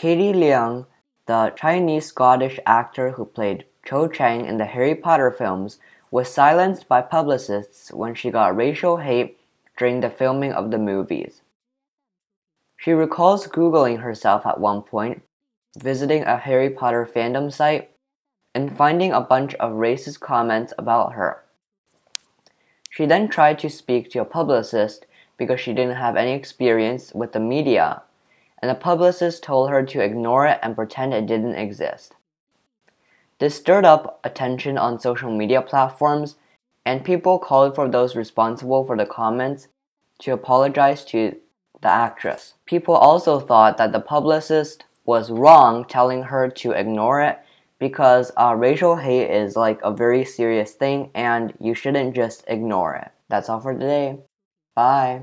Katie Leung, the Chinese Scottish actor who played Cho Chang in the Harry Potter films, was silenced by publicists when she got racial hate during the filming of the movies. She recalls Googling herself at one point, visiting a Harry Potter fandom site, and finding a bunch of racist comments about her. She then tried to speak to a publicist because she didn't have any experience with the media, and the publicist told her to ignore it and pretend it didn't exist. This stirred up attention on social media platforms, and people called for those responsible for the comments to apologize to the actress. People also thought that the publicist was wrong telling her to ignore it because uh, racial hate is like a very serious thing and you shouldn't just ignore it. That's all for today. Bye.